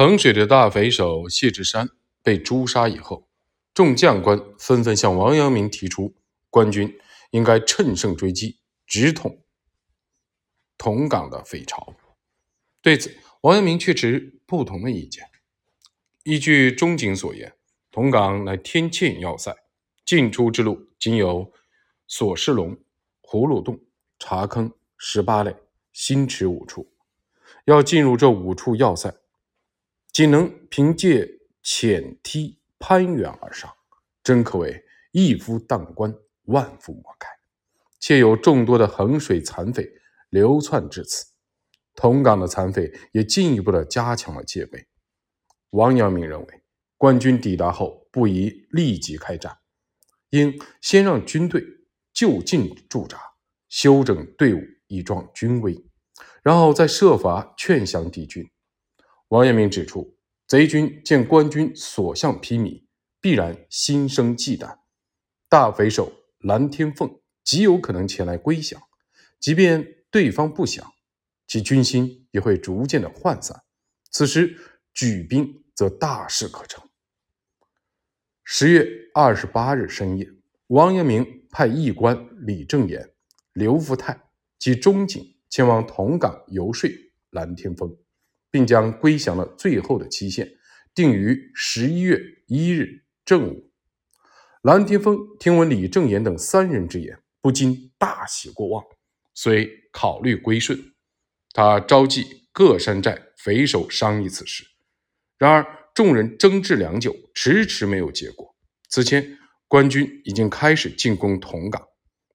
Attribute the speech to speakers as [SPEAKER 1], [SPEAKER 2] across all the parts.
[SPEAKER 1] 衡水的大匪首谢志山被诛杀以后，众将官纷纷向王阳明提出，官军应该乘胜追击，直捅同港的匪巢。对此，王阳明却持不同的意见。依据钟景所言，同港乃天堑要塞，进出之路仅有锁士龙、葫芦洞、茶坑、十八垒、新池五处。要进入这五处要塞。仅能凭借浅梯攀援而上，真可谓一夫当关，万夫莫开。且有众多的衡水残匪流窜至此，同岗的残匪也进一步的加强了戒备。王阳明认为，官军抵达后不宜立即开战，应先让军队就近驻扎，休整队伍以壮军威，然后再设法劝降敌军。王阳明指出，贼军见官军所向披靡，必然心生忌惮。大匪首蓝天凤极有可能前来归降，即便对方不降，其军心也会逐渐的涣散。此时举兵则大事可成。十月二十八日深夜，王阳明派驿官李正言、刘福泰及钟景前往同港游说蓝天风。并将归降的最后的期限定于十一月一日正午。蓝天峰听闻李正言等三人之言，不禁大喜过望，遂考虑归顺。他召集各山寨匪首商议此事。然而众人争执良久，迟迟没有结果。此前官军已经开始进攻同岗。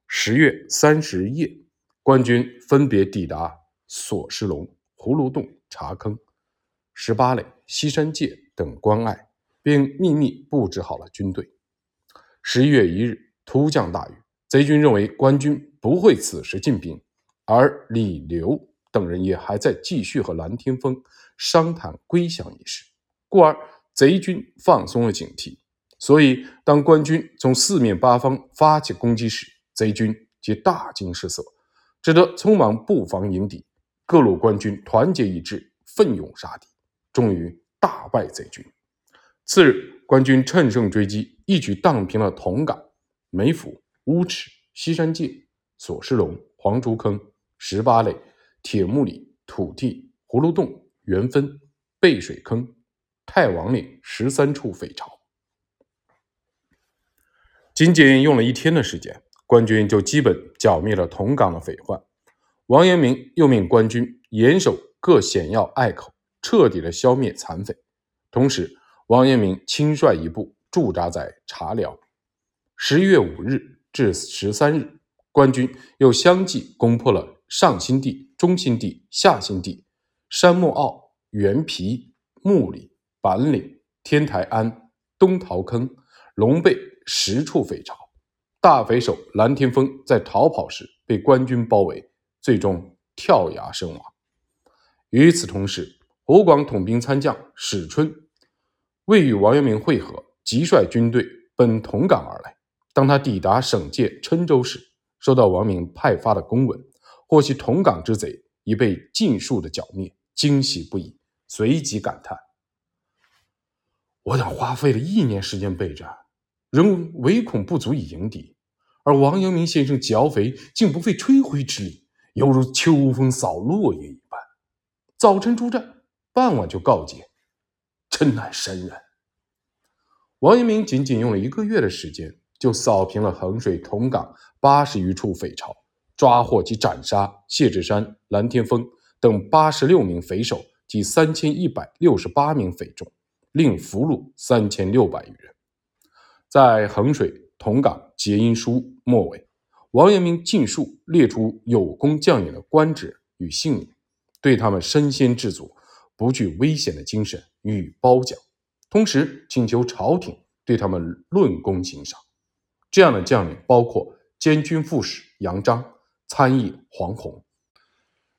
[SPEAKER 1] 十月三十日夜，官军分别抵达锁石龙、葫芦洞。茶坑、十八垒、西山界等关隘，并秘密布置好了军队。十一月一日，突降大雨，贼军认为官军不会此时进兵，而李刘等人也还在继续和蓝天峰商谈归降一事，故而贼军放松了警惕。所以，当官军从四面八方发起攻击时，贼军即大惊失色，只得匆忙布防迎敌。各路官军团结一致，奋勇杀敌，终于大败贼军。次日，官军乘胜追击，一举荡平了同岗、梅府、乌池、西山界、索石龙、黄竹坑、十八垒、铁木里、土地、葫芦洞、元分、背水坑、太王岭十三处匪巢。仅仅用了一天的时间，官军就基本剿灭了同岗的匪患。王阳明又命官军严守各险要隘口，彻底的消灭残匪。同时，王阳明亲率一部驻扎在茶寮。十一月五日至十三日，官军又相继攻破了上新地、中新地、下新地、山木坳、原皮、木里、板岭、天台庵、东桃坑、龙背十处匪巢。大匪首蓝天峰在逃跑时被官军包围。最终跳崖身亡。与此同时，湖广统兵参将史春未与王阳明会合，即率军队奔同岗而来。当他抵达省界郴州时，收到王明派发的公文，获悉同岗之贼已被尽数的剿灭，惊喜不已，随即感叹：“我等花费了一年时间备战，仍唯恐不足以迎敌，而王阳明先生剿匪竟不费吹灰之力。”犹如秋风扫落叶一般，早晨出战，傍晚就告捷，真乃神人。王阳明仅仅用了一个月的时间，就扫平了衡水同岗八十余处匪巢，抓获及斩杀谢志山、蓝天峰等八十六名匪首及三千一百六十八名匪众，另俘虏三千六百余人。在衡水同岗结阴书末尾。王阳明尽数列出有功将领的官职与姓名，对他们身先士卒、不惧危险的精神予以褒奖，同时请求朝廷对他们论功行赏。这样的将领包括监军副使杨章、参议黄宏、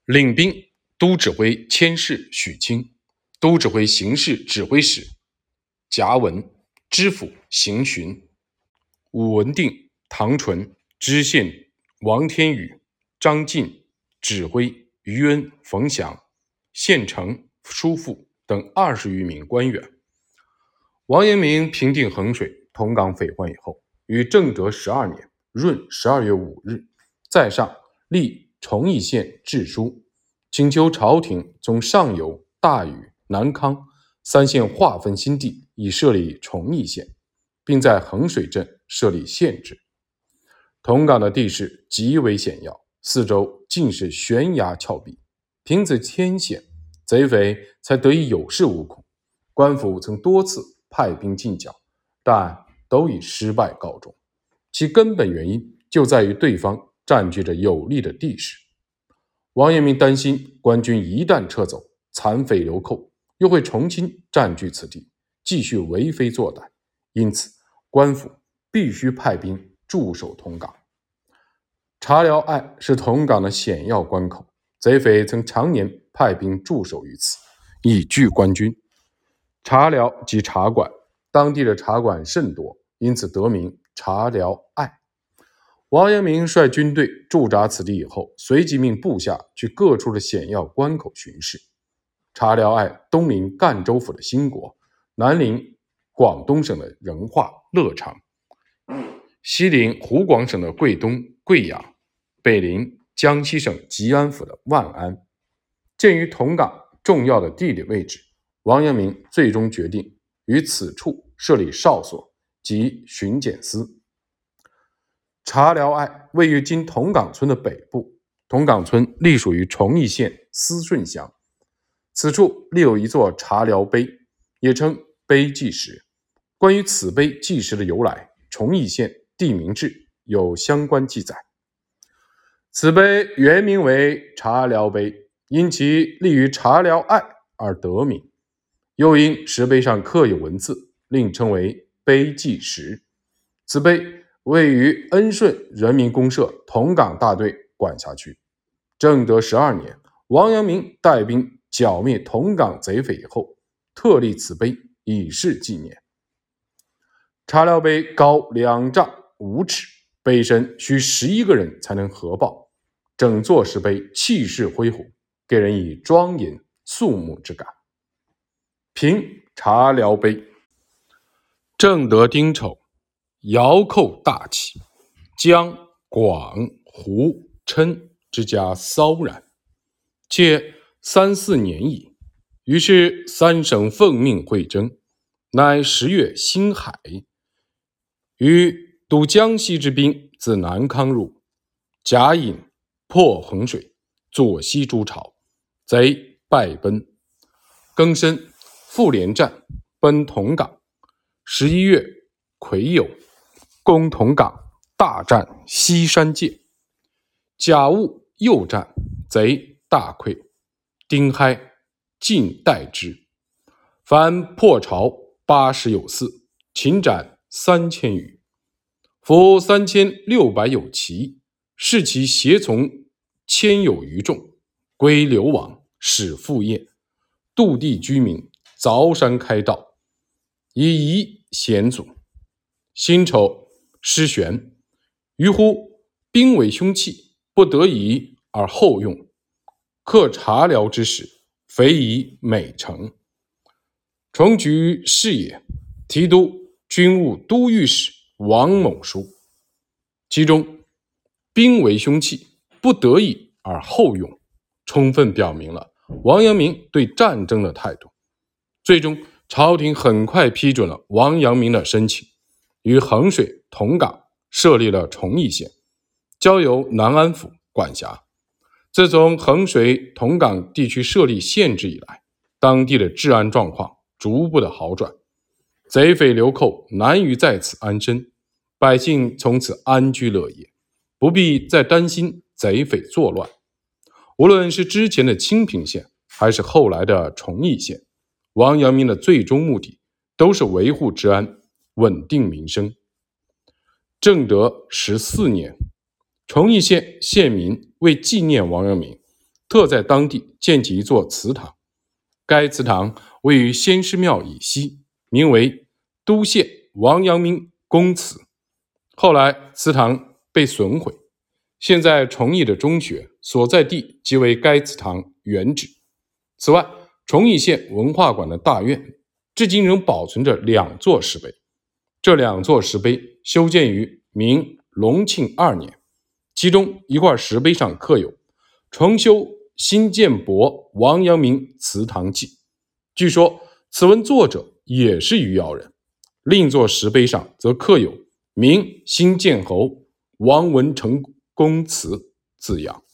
[SPEAKER 1] 领兵都指挥千事许清、都指挥刑事指挥使贾文、知府邢询、武文定、唐纯。知县王天宇、张进指挥于恩、冯祥，县城叔父等二十余名官员。王阳明平定衡水、同港匪患以后，于正德十二年闰十二月五日，在上立崇义县志书，请求朝廷从上游、大禹、南康三县划分新地，以设立崇义县，并在衡水镇设立县治。同岗的地势极为险要，四周尽是悬崖峭壁，凭此天险，贼匪才得以有恃无恐。官府曾多次。派兵进剿，但都以失败告终。其根本原因就在于对方占据着有利的地势。王阳明担心官军一旦撤走，残匪流寇又会重新占据此地，继续为非作歹。因此，官府必须派兵驻守同岗。茶寮隘是同岗的险要关口，贼匪曾常年派兵驻守于此，以拒官军。茶寮即茶馆，当地的茶馆甚多，因此得名茶寮隘。王阳明率军队驻扎此地以后，随即命部下去各处的险要关口巡视。茶寮隘东临赣州府的兴国，南临广东省的仁化、乐昌，西临湖广省的桂东、贵阳，北临江西省吉安府的万安。鉴于同岗重要的地理位置。王阳明最终决定于此处设立哨所及巡检司。茶寮隘位于今同岗村的北部，同岗村隶属于崇义县思顺乡。此处立有一座茶寮碑，也称碑记石。关于此碑记石的由来，崇义县地名志有相关记载。此碑原名为茶寮碑，因其立于茶寮隘而得名。又因石碑上刻有文字，另称为碑记石。此碑位于恩顺人民公社同岗大队管辖区。正德十二年，王阳明带兵剿灭同岗贼匪以后，特立此碑以示纪念。茶寮碑高两丈五尺，碑身需十一个人才能合抱。整座石碑气势恢宏，给人以庄严肃穆之感。平茶寮碑，正德丁丑，遥寇大起，江广湖郴之家骚然，且三四年矣。于是三省奉命会征，乃十月辛亥，于渡江西之兵自南康入，甲引破衡水，左西诸巢，贼败奔，更申。复连战，奔同岗。十一月癸酉，攻同岗，大战西山界。甲戊又战，贼大溃。丁亥，尽待之。凡破巢八十有四，擒斩三千余，夫三千六百有奇，视其胁从千有余众，归流亡，使复业，度地居民。凿山开道，以夷险阻。辛丑失玄，于乎兵为凶器，不得已而后用。克茶寮之时，匪以美成。重举事也。提督军务都御史王某书，其中兵为凶器，不得已而后用，充分表明了王阳明对战争的态度。最终，朝廷很快批准了王阳明的申请，与衡水同岗设立了崇义县，交由南安府管辖。自从衡水同岗地区设立县制以来，当地的治安状况逐步的好转，贼匪流寇难于在此安身，百姓从此安居乐业，不必再担心贼匪作乱。无论是之前的清平县，还是后来的崇义县。王阳明的最终目的都是维护治安、稳定民生。正德十四年，崇义县县民为纪念王阳明，特在当地建起一座祠堂。该祠堂位于先师庙以西，名为都县王阳明公祠。后来祠堂被损毁，现在崇义的中学所在地即为该祠堂原址。此外，崇义县文化馆的大院，至今仍保存着两座石碑。这两座石碑修建于明隆庆二年，其中一块石碑上刻有“重修新建博王阳明祠堂记”，据说此文作者也是余姚人。另一座石碑上则刻有“明新建侯王文成公祠”字样。